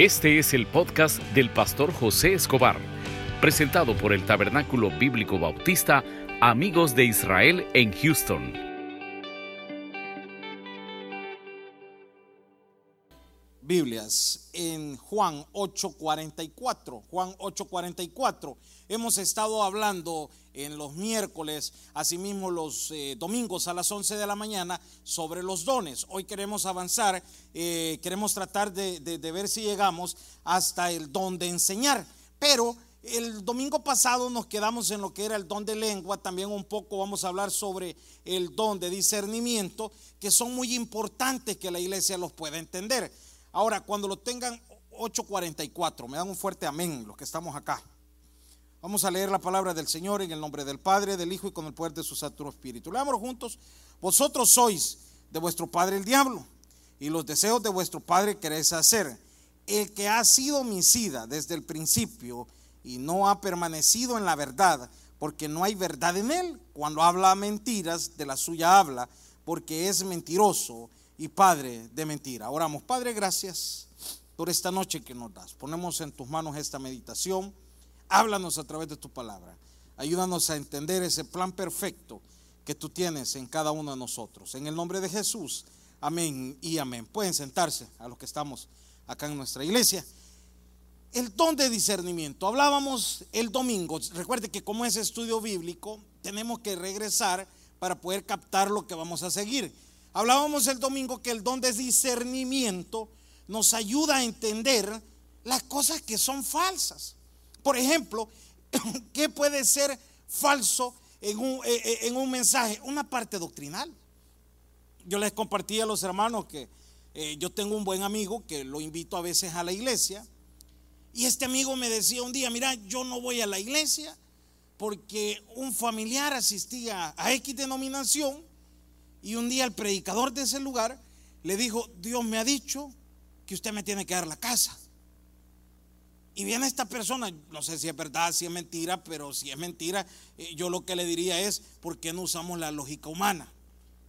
Este es el podcast del pastor José Escobar, presentado por el Tabernáculo Bíblico Bautista Amigos de Israel en Houston. Biblias en Juan 8:44. Juan 8:44. Hemos estado hablando en los miércoles, asimismo los eh, domingos a las 11 de la mañana, sobre los dones. Hoy queremos avanzar, eh, queremos tratar de, de ver si llegamos hasta el don de enseñar. Pero el domingo pasado nos quedamos en lo que era el don de lengua, también un poco vamos a hablar sobre el don de discernimiento, que son muy importantes que la iglesia los pueda entender. Ahora, cuando lo tengan 8:44, me dan un fuerte amén los que estamos acá. Vamos a leer la palabra del Señor en el nombre del Padre, del Hijo y con el poder de su Santo Espíritu. Leámoslo juntos. Vosotros sois de vuestro padre el diablo, y los deseos de vuestro padre queréis hacer. El que ha sido homicida desde el principio y no ha permanecido en la verdad, porque no hay verdad en él. Cuando habla mentiras, de la suya habla, porque es mentiroso y padre de mentira. Oramos, Padre, gracias por esta noche que nos das. Ponemos en tus manos esta meditación Háblanos a través de tu palabra. Ayúdanos a entender ese plan perfecto que tú tienes en cada uno de nosotros. En el nombre de Jesús, amén y amén. Pueden sentarse a los que estamos acá en nuestra iglesia. El don de discernimiento. Hablábamos el domingo. Recuerde que como es estudio bíblico, tenemos que regresar para poder captar lo que vamos a seguir. Hablábamos el domingo que el don de discernimiento nos ayuda a entender las cosas que son falsas. Por ejemplo, ¿qué puede ser falso en un, eh, eh, en un, mensaje? Una parte doctrinal. Yo les compartí a los hermanos que eh, yo tengo un buen amigo que lo invito a veces a la iglesia. Y este amigo me decía un día, mira, yo no voy a la iglesia porque un familiar asistía a X denominación y un día el predicador de ese lugar le dijo, Dios me ha dicho que usted me tiene que dar la casa. Y viene esta persona, no sé si es verdad, si es mentira, pero si es mentira, eh, yo lo que le diría es, ¿por qué no usamos la lógica humana?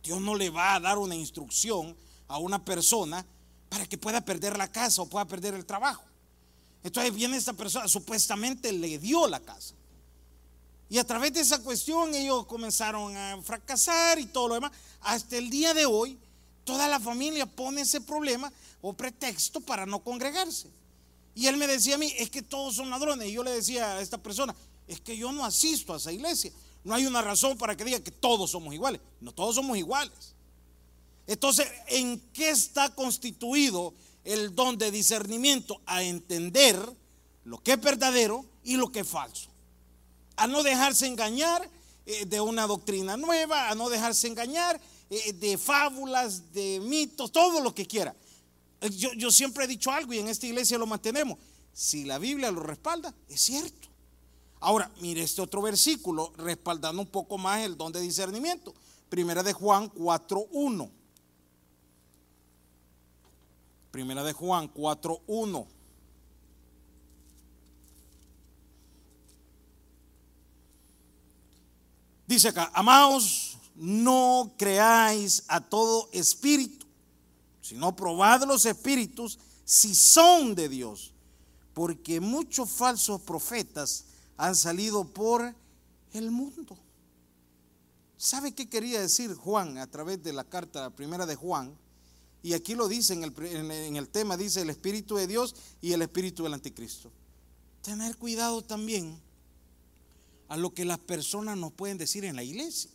Dios no le va a dar una instrucción a una persona para que pueda perder la casa o pueda perder el trabajo. Entonces viene esta persona, supuestamente le dio la casa. Y a través de esa cuestión ellos comenzaron a fracasar y todo lo demás. Hasta el día de hoy, toda la familia pone ese problema o pretexto para no congregarse. Y él me decía a mí, es que todos son ladrones. Y yo le decía a esta persona, es que yo no asisto a esa iglesia. No hay una razón para que diga que todos somos iguales. No todos somos iguales. Entonces, ¿en qué está constituido el don de discernimiento? A entender lo que es verdadero y lo que es falso. A no dejarse engañar eh, de una doctrina nueva, a no dejarse engañar eh, de fábulas, de mitos, todo lo que quiera. Yo, siempre he dicho algo y en esta iglesia lo mantenemos. Si la Biblia lo respalda, es cierto. Ahora, mire este otro versículo, respaldando un poco más el don de discernimiento. Primera de Juan 4.1. Primera de Juan 4.1. Dice acá, amados, no creáis a todo espíritu sino probad los espíritus si son de Dios, porque muchos falsos profetas han salido por el mundo. ¿Sabe qué quería decir Juan a través de la carta primera de Juan? Y aquí lo dice en el, en el tema, dice el Espíritu de Dios y el Espíritu del Anticristo. Tener cuidado también a lo que las personas nos pueden decir en la iglesia.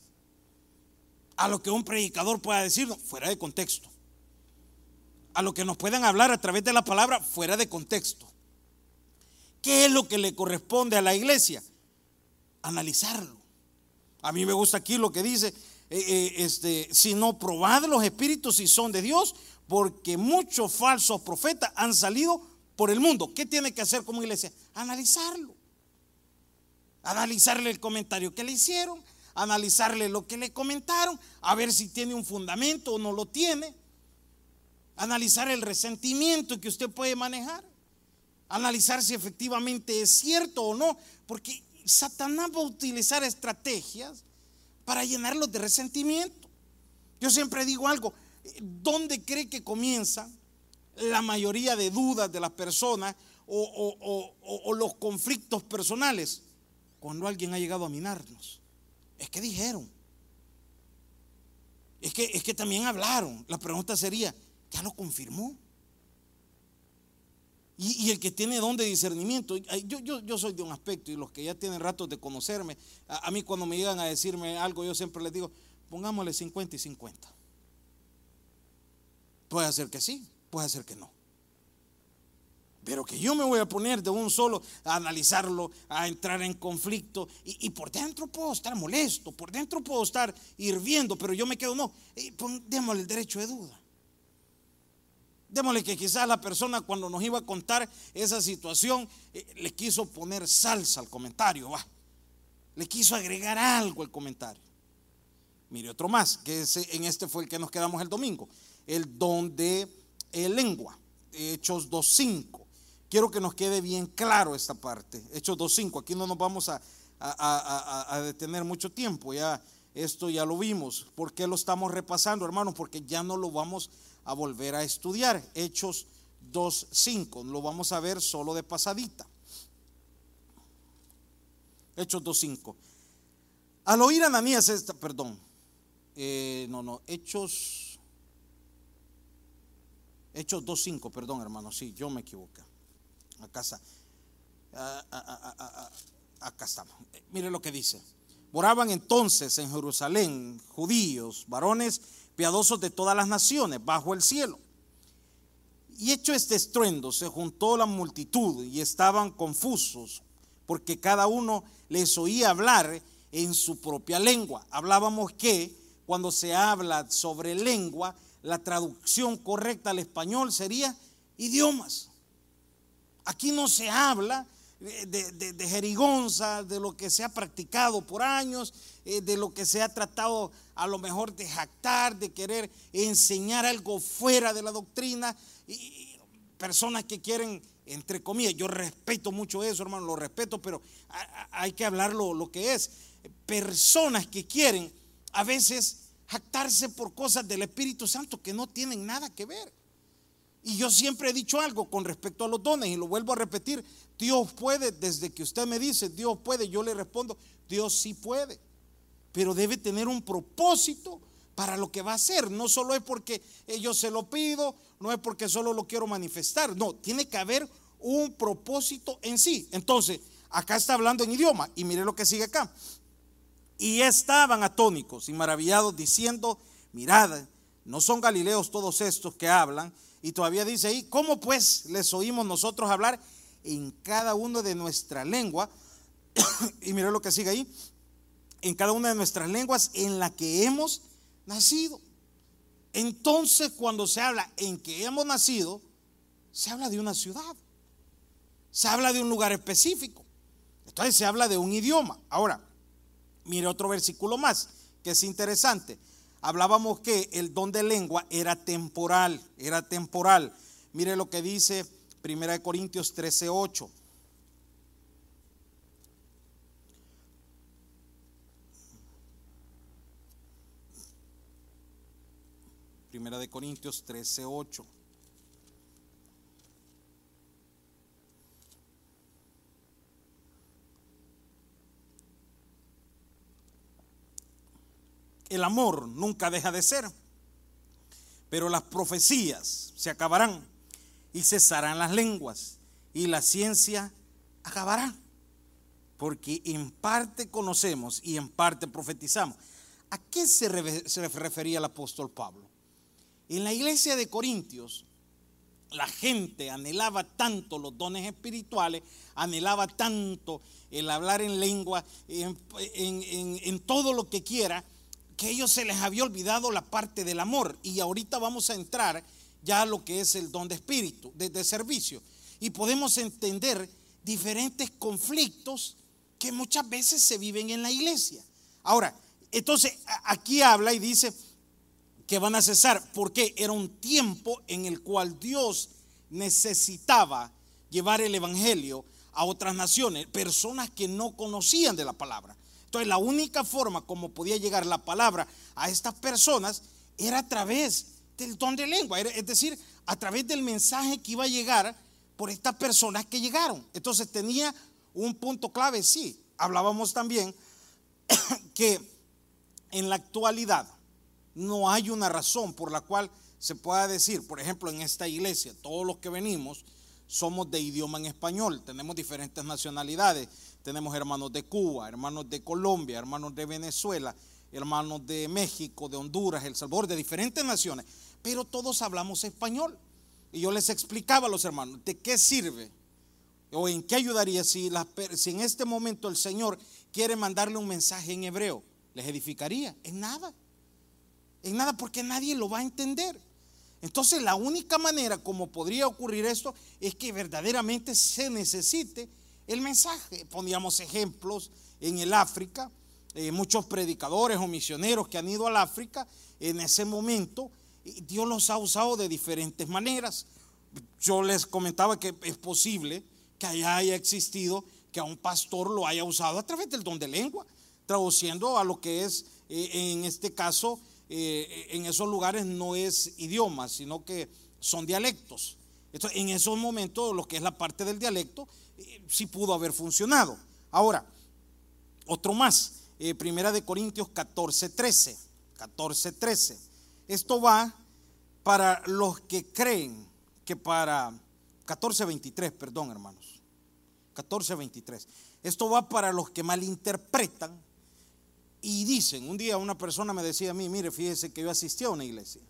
A lo que un predicador pueda decir fuera de contexto a lo que nos puedan hablar a través de la palabra fuera de contexto. ¿Qué es lo que le corresponde a la iglesia? Analizarlo. A mí me gusta aquí lo que dice, eh, eh, este, si no probad los espíritus si son de Dios, porque muchos falsos profetas han salido por el mundo. ¿Qué tiene que hacer como iglesia? Analizarlo. Analizarle el comentario que le hicieron, analizarle lo que le comentaron, a ver si tiene un fundamento o no lo tiene. Analizar el resentimiento que usted puede manejar, analizar si efectivamente es cierto o no, porque Satanás va a utilizar estrategias para llenarlos de resentimiento. Yo siempre digo algo, ¿dónde cree que comienza la mayoría de dudas de las personas o, los conflictos personales cuando alguien ha llegado a minarnos. Es que dijeron. Es que, es que también hablaron. La pregunta sería, ¿ya lo confirmó? Y, el que tiene don de discernimiento, yo, yo, yo, soy de un aspecto y los que ya tienen ratos de conocerme, a, a, mí cuando me llegan a decirme algo, yo siempre les digo, pongámosle 50 y 50. Puede ser que sí, puede ser que no. Pero que yo me voy a poner de un solo a analizarlo, a entrar en conflicto. Y, por dentro puedo estar molesto, por dentro puedo estar hirviendo, pero yo me quedo, no, démosle el derecho de duda. Démosle que quizás la persona cuando nos iba a contar esa situación eh, le quiso poner salsa al comentario, va. Le quiso agregar algo al comentario. Mire otro más, que en este fue el que nos quedamos el domingo, el don de eh, lengua, Hechos 2.5 quiero que nos quede bien claro esta parte. Hechos 2.5, aquí no nos vamos a, detener mucho tiempo, ya esto ya lo vimos. ¿Por qué lo estamos repasando, hermanos? Porque ya no lo vamos a volver a estudiar. Hechos 2.5, lo vamos a ver solo de pasadita. Hechos 2.5. Al oír a Ananías esta, perdón, eh, no, no, Hechos, Hechos 2.5, perdón hermano, sí, yo me equivoqué acá estamos. Eh, mire lo que dice. Moraban entonces en Jerusalén judíos, varones piadosos de todas las naciones, bajo el cielo. Y hecho este estruendo, se juntó la multitud y estaban confusos, porque cada uno les oía hablar en su propia lengua. Hablábamos que cuando se habla sobre lengua, la traducción correcta al español sería idiomas. Aquí no se habla de, jerigonza, de lo que se ha practicado por años, eh, de lo que se ha tratado a lo mejor de jactar, de querer enseñar algo fuera de la doctrina. Y personas que quieren, entre comillas, yo respeto mucho eso, hermano, lo respeto, pero hay que hablarlo lo que es. Personas que quieren a veces jactarse por cosas del Espíritu Santo que no tienen nada que ver. Y yo siempre he dicho algo con respecto a los dones y lo vuelvo a repetir. Dios puede, desde que usted me dice, Dios puede, yo le respondo, Dios sí puede. Pero debe tener un propósito para lo que va a hacer. No solo es porque yo se lo pido, no es porque solo lo quiero manifestar. No, tiene que haber un propósito en sí. Entonces, acá está hablando en idioma y mire lo que sigue acá. Y estaban atónicos y maravillados diciendo, mirad, no son galileos todos estos que hablan y todavía dice ahí, ¿cómo pues les oímos nosotros hablar en cada uno de nuestra lengua? y mira lo que sigue ahí, en cada una de nuestras lenguas en la que hemos nacido. Entonces cuando se habla en que hemos nacido, se habla de una ciudad, se habla de un lugar específico, entonces se habla de un idioma. Ahora, mire otro versículo más, que es interesante hablábamos que el don de lengua era temporal, era temporal. Mire lo que dice 1 Corintios 13, 8. Primera de Corintios 13, 8. El amor nunca deja de ser, pero las profecías se acabarán y cesarán las lenguas y la ciencia acabará, porque en parte conocemos y en parte profetizamos. ¿A qué se, refería el apóstol Pablo? En la iglesia de Corintios, la gente anhelaba tanto los dones espirituales, anhelaba tanto el hablar en lengua, en todo lo que quiera, que ellos se les había olvidado la parte del amor. Y ahorita vamos a entrar ya a lo que es el don de espíritu, de, servicio. Y podemos entender diferentes conflictos que muchas veces se viven en la iglesia. Ahora, entonces aquí habla y dice que van a cesar, porque era un tiempo en el cual Dios necesitaba llevar el Evangelio a otras naciones, personas que no conocían de la palabra. Entonces la única forma como podía llegar la palabra a estas personas era a través del don de lengua, es decir, a través del mensaje que iba a llegar por estas personas que llegaron. Entonces tenía un punto clave, sí. Hablábamos también que en la actualidad no hay una razón por la cual se pueda decir, por ejemplo, en esta iglesia, todos los que venimos somos de idioma en español, tenemos diferentes nacionalidades, tenemos hermanos de Cuba, hermanos de Colombia, hermanos de Venezuela, hermanos de México, de Honduras, El Salvador, de diferentes naciones, pero todos hablamos español. Y yo les explicaba a los hermanos, ¿de qué sirve? ¿O en qué ayudaría si, si en este momento el Señor quiere mandarle un mensaje en hebreo? ¿Les edificaría? En nada. En nada porque nadie lo va a entender. Entonces la única manera como podría ocurrir esto es que verdaderamente se necesite el mensaje. Poníamos ejemplos en el África, eh, muchos predicadores o misioneros que han ido al África en ese momento, Dios los ha usado de diferentes maneras. Yo les comentaba que es posible que haya existido que a un pastor lo haya usado a través del don de lengua, traduciendo a lo que es, eh, en este caso, eh, en esos lugares no es idioma, sino que son dialectos. En esos momentos, lo que es la parte del dialecto, eh, sí pudo haber funcionado. Ahora, otro más, eh, Primera de Corintios 14, 13. 14, 13. Esto va para los que creen que para 14, 23, perdón, hermanos. 14, 23. Esto va para los que malinterpretan y dicen, un día una persona me decía a mí, mire, fíjese que yo asistí a una iglesia.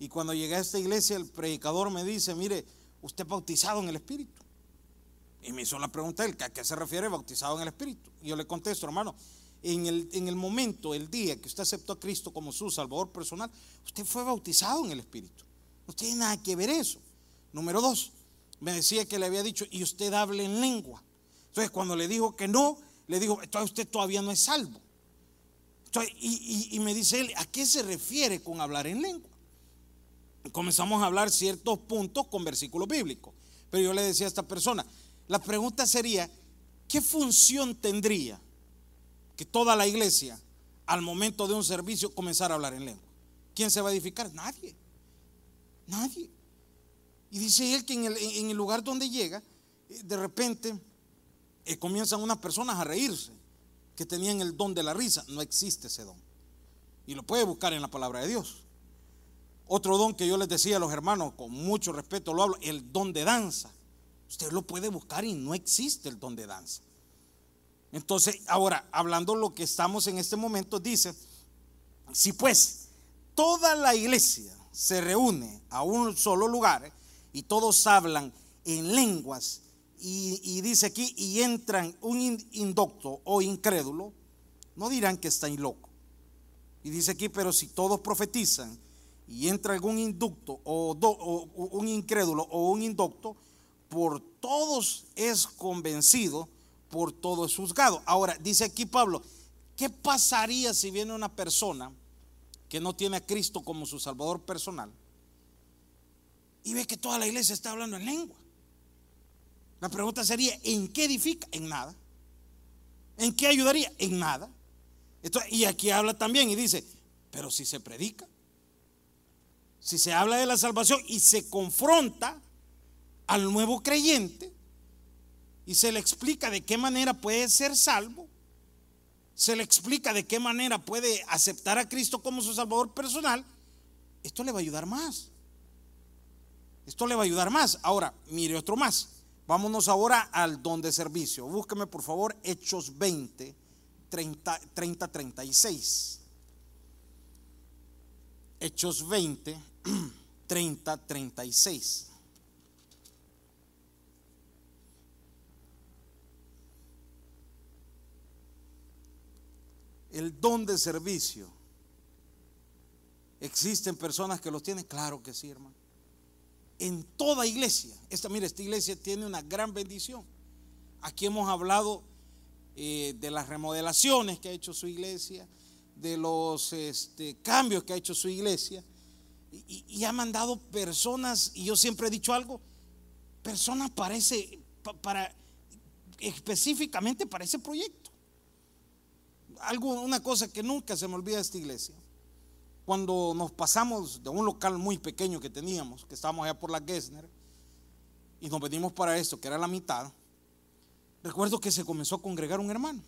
Y cuando llegué a esta iglesia, el predicador me dice, mire, usted bautizado en el Espíritu. Y me hizo la pregunta ¿a qué se refiere bautizado en el Espíritu? Y yo le contesto, hermano, en el, en el momento, el día que usted aceptó a Cristo como su Salvador personal, usted fue bautizado en el Espíritu. No tiene nada que ver eso. Número dos, me decía que le había dicho, y usted hable en lengua. Entonces, cuando le dijo que no, le dijo, entonces usted todavía no es salvo y, me dice él, ¿a qué se refiere con hablar en lengua? Comenzamos a hablar ciertos puntos con versículos bíblicos. Pero yo le decía a esta persona, la pregunta sería, ¿qué función tendría que toda la iglesia al momento de un servicio comenzara a hablar en lengua? ¿Quién se va a edificar? Nadie. Nadie. Y dice él que en el, lugar donde llega, de repente eh, comienzan unas personas a reírse que tenían el don de la risa. No existe ese don. Y lo puede buscar en la palabra de Dios. Otro don que yo les decía a los hermanos, con mucho respeto lo hablo, el don de danza. Usted lo puede buscar y no existe el don de danza. Entonces, ahora, hablando lo que estamos en este momento, dice, si pues toda la iglesia se reúne a un solo lugar y todos hablan en lenguas y, dice aquí, y entran un indocto o incrédulo, no dirán que está loco. Y dice aquí, pero si todos profetizan y entra algún inducto o, un incrédulo o un indocto, por todos es convencido, por todo es juzgado. Ahora, dice aquí Pablo, ¿qué pasaría si viene una persona que no tiene a Cristo como su Salvador personal y ve que toda la iglesia está hablando en lengua? La pregunta sería, ¿en qué edifica? En nada. ¿En qué ayudaría? En nada. y aquí habla también y dice, pero si se predica, si se habla de la salvación y se confronta al nuevo creyente y se le explica de qué manera puede ser salvo, se le explica de qué manera puede aceptar a Cristo como su salvador personal, esto le va a ayudar más. Esto le va a ayudar más. Ahora, mire otro más. Vámonos ahora al don de servicio. Búsqueme por favor Hechos 20, 30, 30 36. Hechos 20, 30, 36. El don de servicio. ¿Existen personas que los tienen? Claro que sí, hermano en toda iglesia. Esta, mira, esta iglesia tiene una gran bendición. Aquí hemos hablado eh, de las remodelaciones que ha hecho su iglesia, de los este, cambios que ha hecho su iglesia. Y, ha mandado personas, y yo siempre he dicho algo, personas para ese, para, específicamente para ese proyecto. Algo, una cosa que nunca se me olvida de esta iglesia. Cuando nos pasamos de un local muy pequeño que teníamos, que estábamos allá por la Gessner, y nos venimos para esto, que era la mitad, recuerdo que se comenzó a congregar un hermano.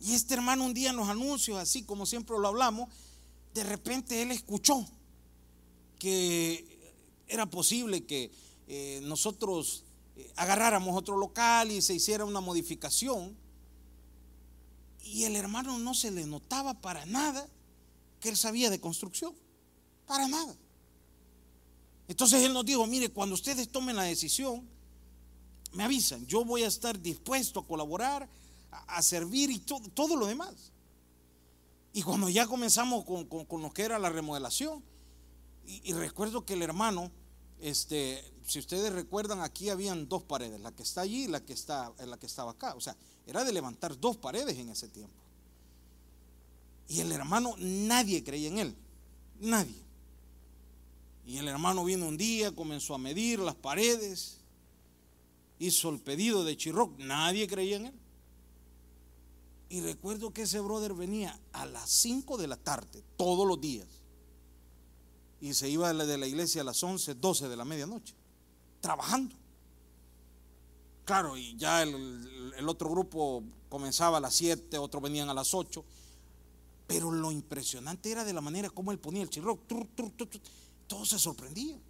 Y este hermano un día en los anuncios, así como siempre lo hablamos, de repente él escuchó que era posible que eh, nosotros eh, agarráramos otro local y se hiciera una modificación. Y el hermano no se le notaba para nada él sabía de construcción. Para nada. Entonces él nos dijo, mire, cuando ustedes tomen la decisión, me avisan, yo voy a estar dispuesto a colaborar, a, servir y todo, lo demás. Y cuando ya comenzamos con, lo que era la remodelación, y, recuerdo que el hermano, este, si ustedes recuerdan, aquí habían dos paredes, la que está allí y la que, está, la que estaba acá. O sea, era de levantar dos paredes en ese tiempo. Y el hermano, nadie creía en él, nadie. Y el hermano vino un día, comenzó a medir las paredes, hizo el pedido de Chirroc, nadie creía en él. Y recuerdo que ese brother venía a las 5 de la tarde, todos los días. Y se iba de la iglesia a las 11, 12 de la medianoche, trabajando. Claro, y ya el, otro grupo comenzaba a las 7, otros venían a las 8. Pero lo impresionante era de la manera como él ponía el chirro. Todos se sorprendían.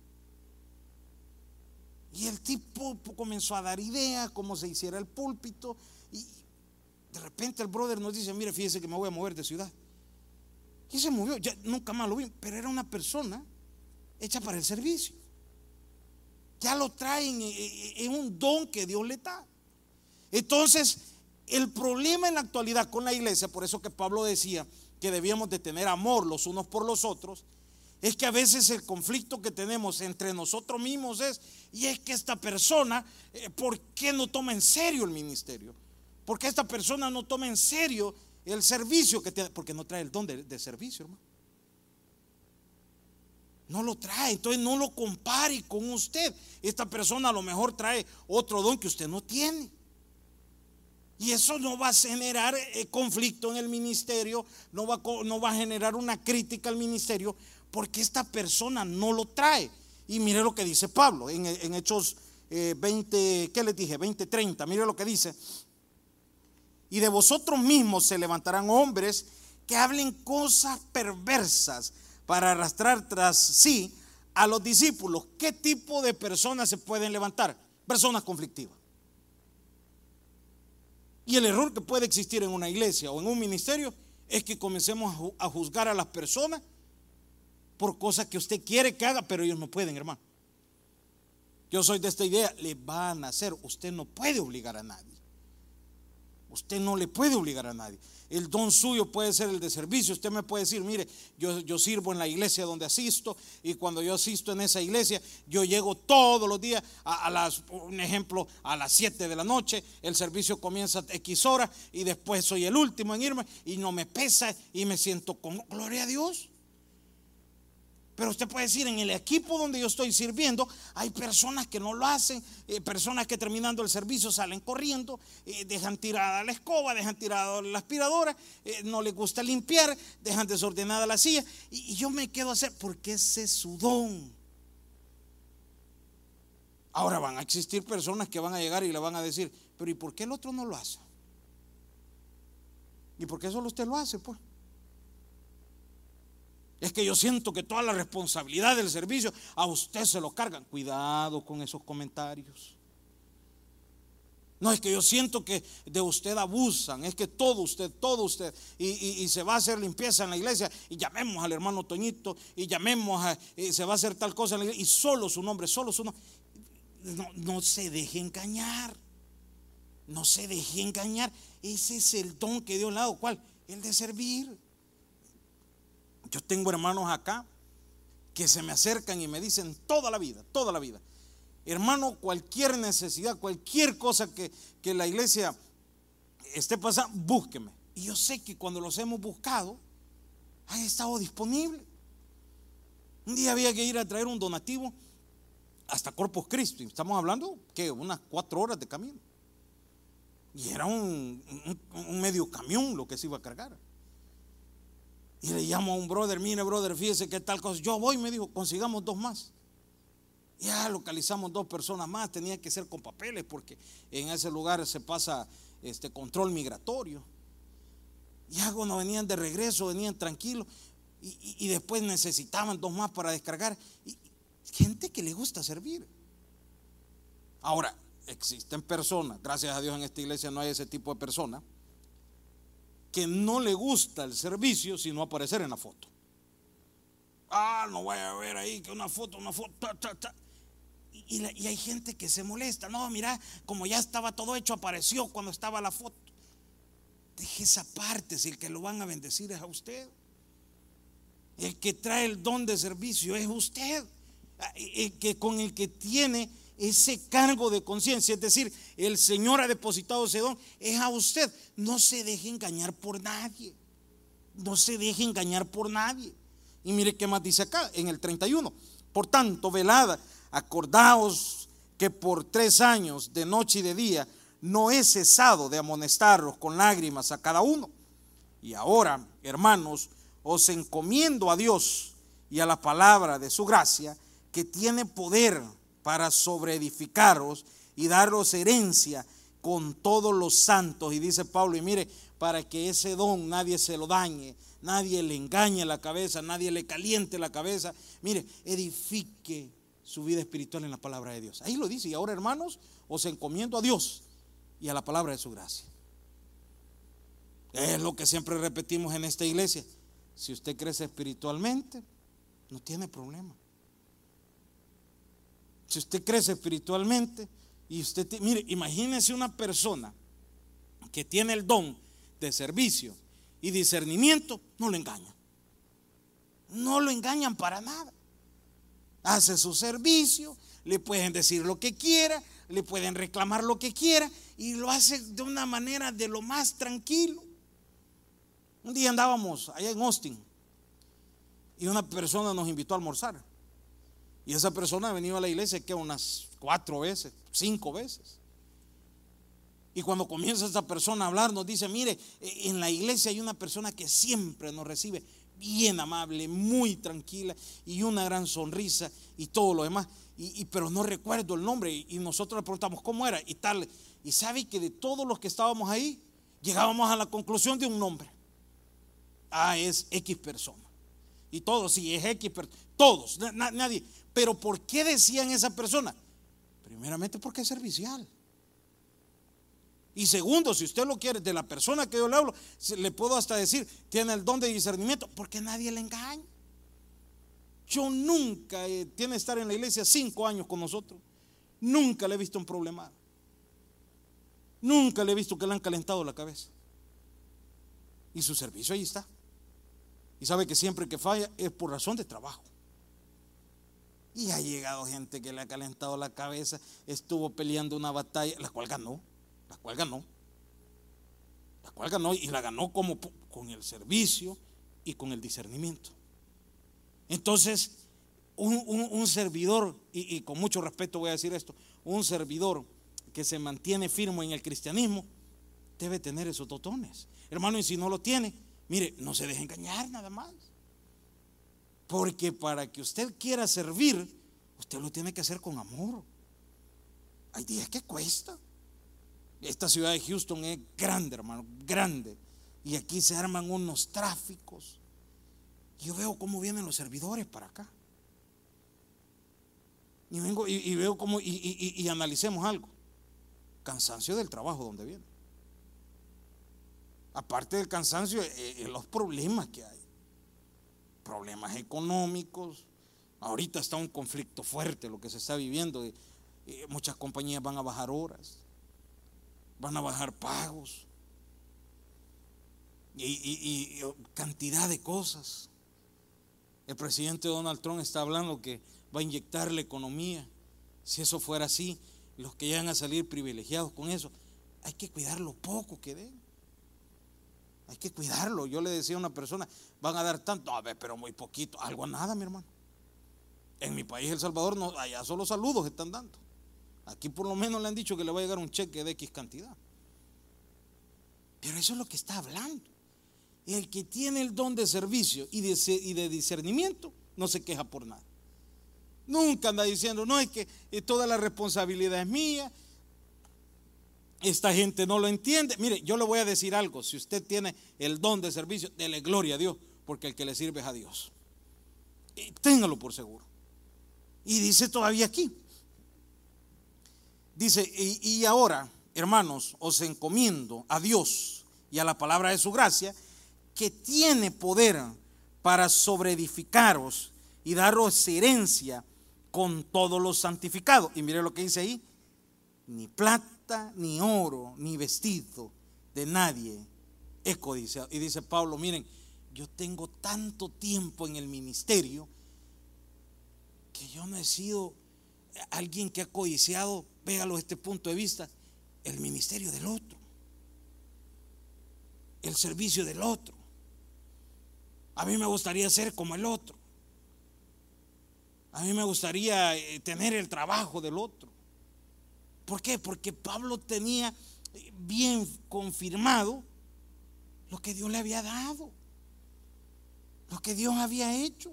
Y el tipo comenzó a dar ideas, cómo se hiciera el púlpito. Y de repente el brother nos dice, mire, fíjese que me voy a mover de ciudad. Y se movió, ya nunca más lo vi, pero era una persona hecha para el servicio. Ya lo traen, es eh, eh, un don que Dios le da. Entonces, el problema en la actualidad con la iglesia, por eso que Pablo decía que debíamos de tener amor los unos por los otros, es que a veces el conflicto que tenemos entre nosotros mismos es, y es que esta persona, eh, ¿por qué no toma en serio el ministerio? Porque esta persona no toma en serio el servicio que tiene, porque no trae el don de, servicio, hermano. No lo trae, entonces no lo compare con usted. Esta persona a lo mejor trae otro don que usted no tiene. Y eso no va a generar eh, conflicto en el ministerio, no va, no va a generar una crítica al ministerio, porque esta persona no lo trae. Y mire lo que dice Pablo en, Hechos 20, eh, ¿qué les dije? 20, 30. Mire lo que dice. Y de vosotros mismos se levantarán hombres que hablen cosas perversas para arrastrar tras sí a los discípulos. ¿Qué tipo de personas se pueden levantar? Personas conflictivas. Y el error que puede existir en una iglesia o en un ministerio es que comencemos a juzgar a las personas por cosas que usted quiere que haga, pero ellos no pueden, hermano. Yo soy de esta idea, le van a hacer, usted no puede obligar a nadie. Usted no le puede obligar a nadie. El don suyo puede ser el de servicio. Usted me puede decir, mire, yo, yo sirvo en la iglesia donde asisto y cuando yo asisto en esa iglesia, yo llego todos los días a, las, un ejemplo, a las 7 de la noche, el servicio comienza a X horas y después soy el último en irme y no me pesa y me siento con gloria a Dios. Pero usted puede decir, en el equipo donde yo estoy sirviendo, hay personas que no lo hacen, eh, personas que terminando el servicio salen corriendo, eh, dejan tirada la escoba, dejan tirada la aspiradora, eh, no les gusta limpiar, dejan desordenada la silla. Y, yo me quedo a hacer, porque ese es su don. Ahora van a existir personas que van a llegar y le van a decir, pero ¿y por qué el otro no lo hace? ¿Y por qué solo usted lo hace? Pues es que yo siento que toda la responsabilidad del servicio a usted se lo cargan. Cuidado con esos comentarios. No es que yo siento que de usted abusan, es que todo usted, todo usted, y, se va a hacer limpieza en la iglesia, y llamemos al hermano Toñito, y llamemos a, y se va a hacer tal cosa en la iglesia, y solo su nombre, solo su nombre. No, no se deje engañar, no se deje engañar. Ese es el don que dio al lado, ¿cuál? El de servir. Yo tengo hermanos acá que se me acercan y me dicen toda la vida, toda la vida. Hermano, cualquier necesidad, cualquier cosa que, la iglesia esté pasando, búsqueme. Y yo sé que cuando los hemos buscado, ha estado disponible. Un día había que ir a traer un donativo hasta Corpus Christi. Estamos hablando que unas cuatro horas de camino. Y era un medio camión lo que se iba a cargar. Y le llamo a un brother, mire brother, fíjese qué tal cosa. Yo voy, me dijo, consigamos dos más. Ya localizamos dos personas más, tenía que ser con papeles porque en ese lugar se pasa este control migratorio. Ya cuando venían de regreso, venían tranquilos y, después necesitaban dos más para descargar. Y, gente que le gusta servir. Ahora, existen personas, gracias a Dios en esta iglesia no hay ese tipo de personas, que no le gusta el servicio sino aparecer en la foto. Ah, no voy a ver ahí que una foto, una foto, Y, y, hay gente que se molesta. No, mira, como ya estaba todo hecho, apareció cuando estaba la foto. Deje esa parte, si el que lo van a bendecir es a usted. El que trae el don de servicio es usted. El que con el que tiene ese cargo de conciencia, es decir, el Señor ha depositado ese don, es a usted. No se deje engañar por nadie. No se deje engañar por nadie. Y mire qué más dice acá en el 31. Por tanto, velada, acordaos que por tres años, de noche y de día, no he cesado de amonestarlos con lágrimas a cada uno. Y ahora, hermanos, os encomiendo a Dios y a la palabra de su gracia, que tiene poder para sobreedificaros y daros herencia con todos los santos. Y dice Pablo, y mire, para que ese don nadie se lo dañe, nadie le engañe la cabeza, nadie le caliente la cabeza. Mire, edifique su vida espiritual en la palabra de Dios. Ahí lo dice. Y ahora, hermanos, os encomiendo a Dios y a la palabra de su gracia. Es lo que siempre repetimos en esta iglesia. Si usted crece espiritualmente, no tiene problema. Si usted crece espiritualmente y usted, mire, imagínese una persona que tiene el don de servicio y discernimiento, no lo engañan. No lo engañan para nada. Hace su servicio, le pueden decir lo que quiera, le pueden reclamar lo que quiera y lo hace de una manera de lo más tranquilo. Un día andábamos allá en Austin y una persona nos invitó a almorzar. Y esa persona ha venido a la iglesia que unas cuatro veces, cinco veces. Y cuando comienza esa persona a hablar, nos dice, mire, e, en la iglesia hay una persona que siempre nos recibe bien amable, muy tranquila y una gran sonrisa y todo lo demás. Y, pero no recuerdo el nombre. Y, nosotros le preguntamos cómo era y tal. Y sabe que de todos los que estábamos ahí, llegábamos a la conclusión de un nombre. Ah, es X persona. Y todos, sí, es X persona. Todos, nadie. Pero ¿por qué decían esa persona? Primeramente porque es servicial. Y segundo, si usted lo quiere, de la persona que yo le hablo, le puedo hasta decir, tiene el don de discernimiento, porque nadie le engaña. Yo nunca, tiene estar en la iglesia cinco años con nosotros, nunca le he visto un problema. Nunca le he visto que le han calentado la cabeza. Y su servicio ahí está. Y sabe que siempre que falla es por razón de trabajo. Y ha llegado gente que le ha calentado la cabeza, estuvo peleando una batalla, la cual ganó, la cual ganó, la cual ganó y la ganó como con el servicio y con el discernimiento. Entonces, un, servidor, y, y con mucho respeto voy a decir esto, un servidor que se mantiene firme en el cristianismo, debe tener esos dotones. Hermano, y si no lo tiene, mire, no se deje engañar nada más. Porque para que usted quiera servir, usted lo tiene que hacer con amor. Hay días que cuesta. Esta ciudad de Houston es grande, hermano, grande. Y aquí se arman unos tráficos. Yo veo cómo vienen los servidores para acá. Y vengo y, veo cómo, y, analicemos algo. Cansancio del trabajo donde viene. Aparte del cansancio, eh, eh, los problemas que hay problemas económicos. Ahorita está un conflicto fuerte lo que se está viviendo. muchas compañías van a bajar horas, van a bajar pagos y, cantidad de cosas. El presidente Donald Trump está hablando que va a inyectar la economía. Si eso fuera así, los que llegan a salir privilegiados con eso, hay que cuidar lo poco que den. Hay que cuidarlo. Yo le decía a una persona, van a dar tanto, a ver, pero muy poquito, algo a nada, mi hermano. En mi país, El Salvador, no, allá solo saludos están dando. Aquí por lo menos le han dicho que le va a llegar un cheque de X cantidad. Pero eso es lo que está hablando. el que tiene el don de servicio y de, discernimiento no se queja por nada. Nunca anda diciendo, no, es que eh, toda la responsabilidad es mía. Esta gente no lo entiende. Mire, yo le voy a decir algo. Si usted tiene el don de servicio, dele gloria a Dios, porque el que le sirve es a Dios. Y téngalo por seguro. Y dice todavía aquí. Dice, y ahora, hermanos, os encomiendo a Dios y a la palabra de su gracia que tiene poder para sobreedificaros y daros herencia con todos los santificados. Y mire lo que dice ahí, ni plata, ni oro, ni vestido de nadie es codiciado. Y dice Pablo, miren, yo tengo tanto tiempo en el ministerio que yo no he sido alguien que ha codiciado, véalo este punto de vista, el ministerio del otro, el servicio del otro. A mí me gustaría ser como el otro. A mí me gustaría eh, tener el trabajo del otro. ¿Por qué? Porque Pablo tenía bien confirmado lo que Dios le había dado, lo que Dios había hecho.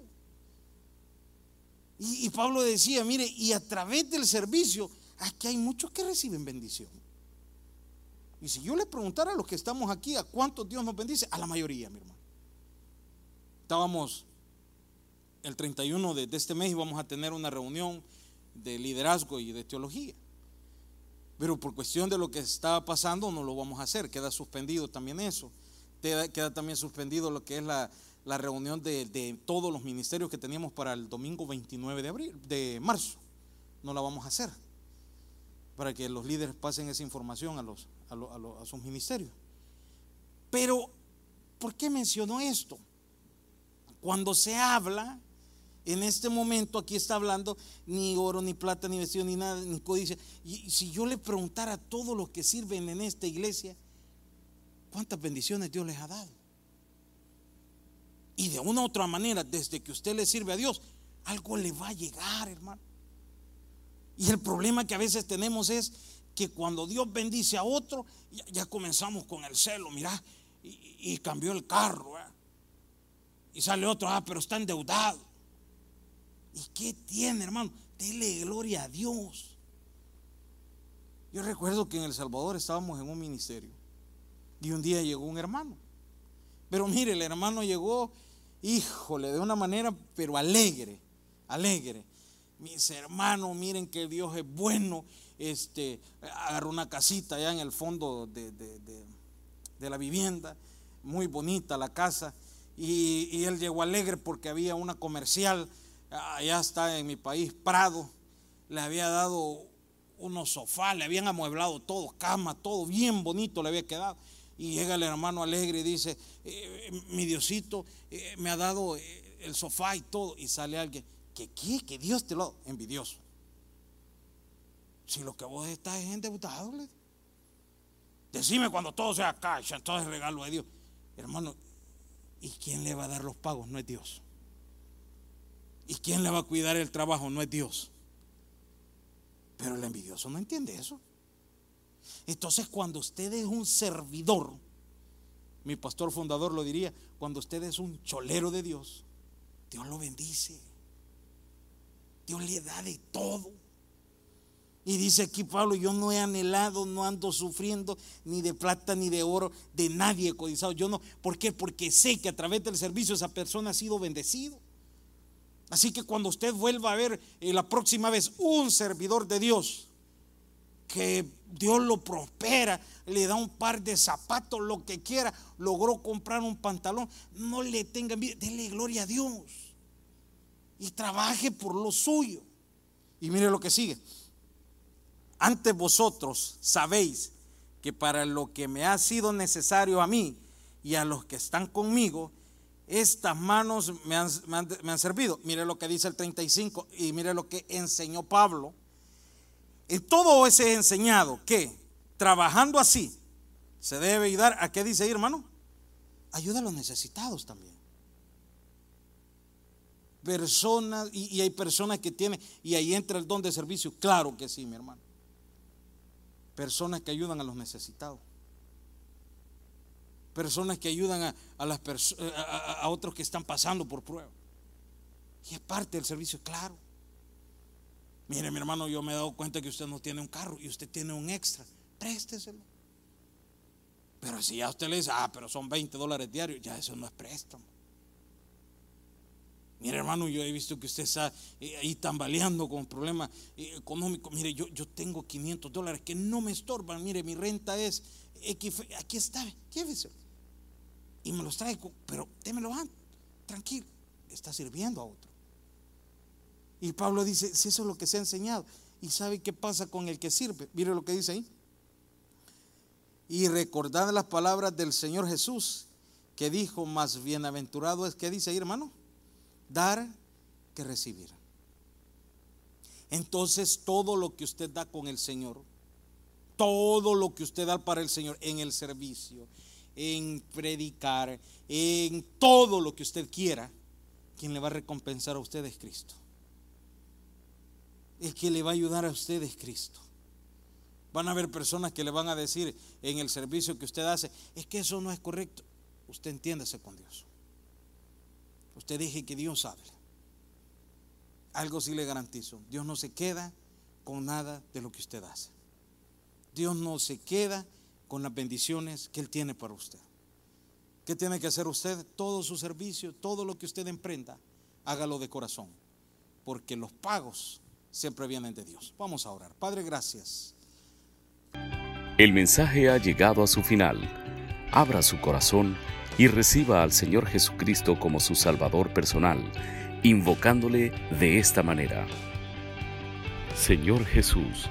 Y, Pablo decía, mire, y a través del servicio, aquí hay muchos que reciben bendición. Y si yo le preguntara a los que estamos aquí, ¿a cuántos Dios nos bendice? A la mayoría, mi hermano. Estábamos el 31 de, este mes y vamos a tener una reunión de liderazgo y de teología. Pero por cuestión de lo que estaba pasando no lo vamos a hacer, queda suspendido también eso. Queda, también suspendido lo que es la, reunión de, todos los ministerios que teníamos para el domingo 29 de, abril, de marzo. No la vamos a hacer para que los líderes pasen esa información a, los, a, a sus ministerios. Pero, ¿por qué mencionó esto? Cuando se habla, en este momento aquí está hablando ni oro, ni plata, ni vestido, ni nada, ni códice. Y si yo le preguntara a todos los que sirven en esta iglesia, ¿cuántas bendiciones Dios les ha dado? Y de una u otra manera, desde que usted le sirve a Dios, algo le va a llegar, hermano. Y el problema que a veces tenemos es que cuando Dios bendice a otro, ya, comenzamos con el celo, mira, y, cambió el carro. Y sale otro, ah, pero está endeudado. ¿Y qué tiene, hermano? Dele gloria a Dios. Yo recuerdo que en El Salvador estábamos en un ministerio y un día llegó un hermano. Pero mire, el hermano llegó, híjole, de una manera, pero alegre, alegre. Mis hermanos, miren que Dios es bueno. Este, agarró una casita allá en el fondo de, de la vivienda, muy bonita la casa. Y, él llegó alegre porque había una comercial, allá está en mi país, Prado, le había dado unos sofás, le habían amueblado todo, cama, todo bien bonito le había quedado. Y llega el hermano alegre y dice, eh, mi Diosito eh, me ha dado eh, el sofá y todo. Y sale alguien, que qué? Que Dios te lo envidioso. Si lo que vos estás es endeudado, decime cuando todo sea cash, todo es regalo de Dios. Hermano, ¿Y quién le va a dar los pagos? No es Dios. ¿Y quién le va a cuidar el trabajo? No es Dios. Pero el envidioso no entiende eso. Entonces cuando usted es un servidor, mi pastor fundador lo diría, cuando usted es un cholero de Dios, Dios lo bendice. Dios le da de todo. Y dice aquí Pablo, yo no he anhelado, no ando sufriendo ni de plata ni de oro, de nadie codizado. Yo no, ¿por qué? Porque sé que a través del servicio esa persona ha sido bendecido. Así que cuando usted vuelva a ver eh, la próxima vez un servidor de Dios, que Dios lo prospera, le da un par de zapatos, lo que quiera, logró comprar un pantalón, no le tenga envidia, déle gloria a Dios y trabaje por lo suyo. Y mire lo que sigue. Antes vosotros sabéis que para lo que me ha sido necesario a mí y a los que están conmigo, estas manos me han, servido. Mire lo que dice el 35 y mire lo que enseñó Pablo. Todo ese enseñado que trabajando así se debe ayudar a qué dice ahí, hermano? Ayuda a los necesitados también. Personas, y, y hay personas que tienen, y ahí entra el don de servicio. Claro que sí, mi hermano. Personas que ayudan a los necesitados. Personas que ayudan a, las a otros que están pasando por prueba. Y es parte del servicio, claro. Mire, mi hermano, yo me he dado cuenta que usted no tiene un carro y usted tiene un extra. Présteselo. Pero si ya usted le dice, ah, pero son 20 dólares diarios, ya eso no es préstamo. Mire, hermano, yo he visto que usted está eh, ahí tambaleando con problemas eh, económicos. Mire, yo, yo tengo 500 dólares que no me estorban. Mire, mi renta es Aquí está, lléveselo. Y me los traigo, pero démelo. Tranquilo, está sirviendo a otro. Y Pablo dice, si eso es lo que se ha enseñado. ¿Y sabe qué pasa con el que sirve? Mire lo que dice ahí. Y recordad las palabras del Señor Jesús, que dijo, más bienaventurado es que dice ahí, hermano, dar que recibir. Entonces todo lo que usted da con el Señor, todo lo que usted da para el Señor en el servicio, en predicar, en todo lo que usted quiera, quien le va a recompensar a usted es Cristo. El que le va a ayudar a usted es Cristo. Van a haber personas que le van a decir en el servicio que usted hace, es que eso no es correcto. Usted entiéndase con Dios. Usted deje que Dios hable. Algo sí le garantizo. Dios no se queda con nada de lo que usted hace. Dios no se queda con las bendiciones que Él tiene para usted. ¿Qué tiene que hacer usted? Todo su servicio, todo lo que usted emprenda, hágalo de corazón. Porque los pagos siempre vienen de Dios. Vamos a orar. Padre, gracias. El mensaje ha llegado a su final. Abra su corazón y reciba al Señor Jesucristo como su Salvador personal, invocándole de esta manera. Señor Jesús,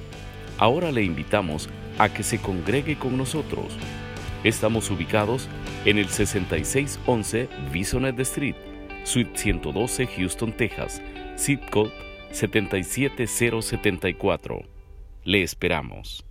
Ahora le invitamos a que se congregue con nosotros. Estamos ubicados en el 6611 Bisonet Street, Suite 112, Houston, Texas, zip code 77074. Le esperamos.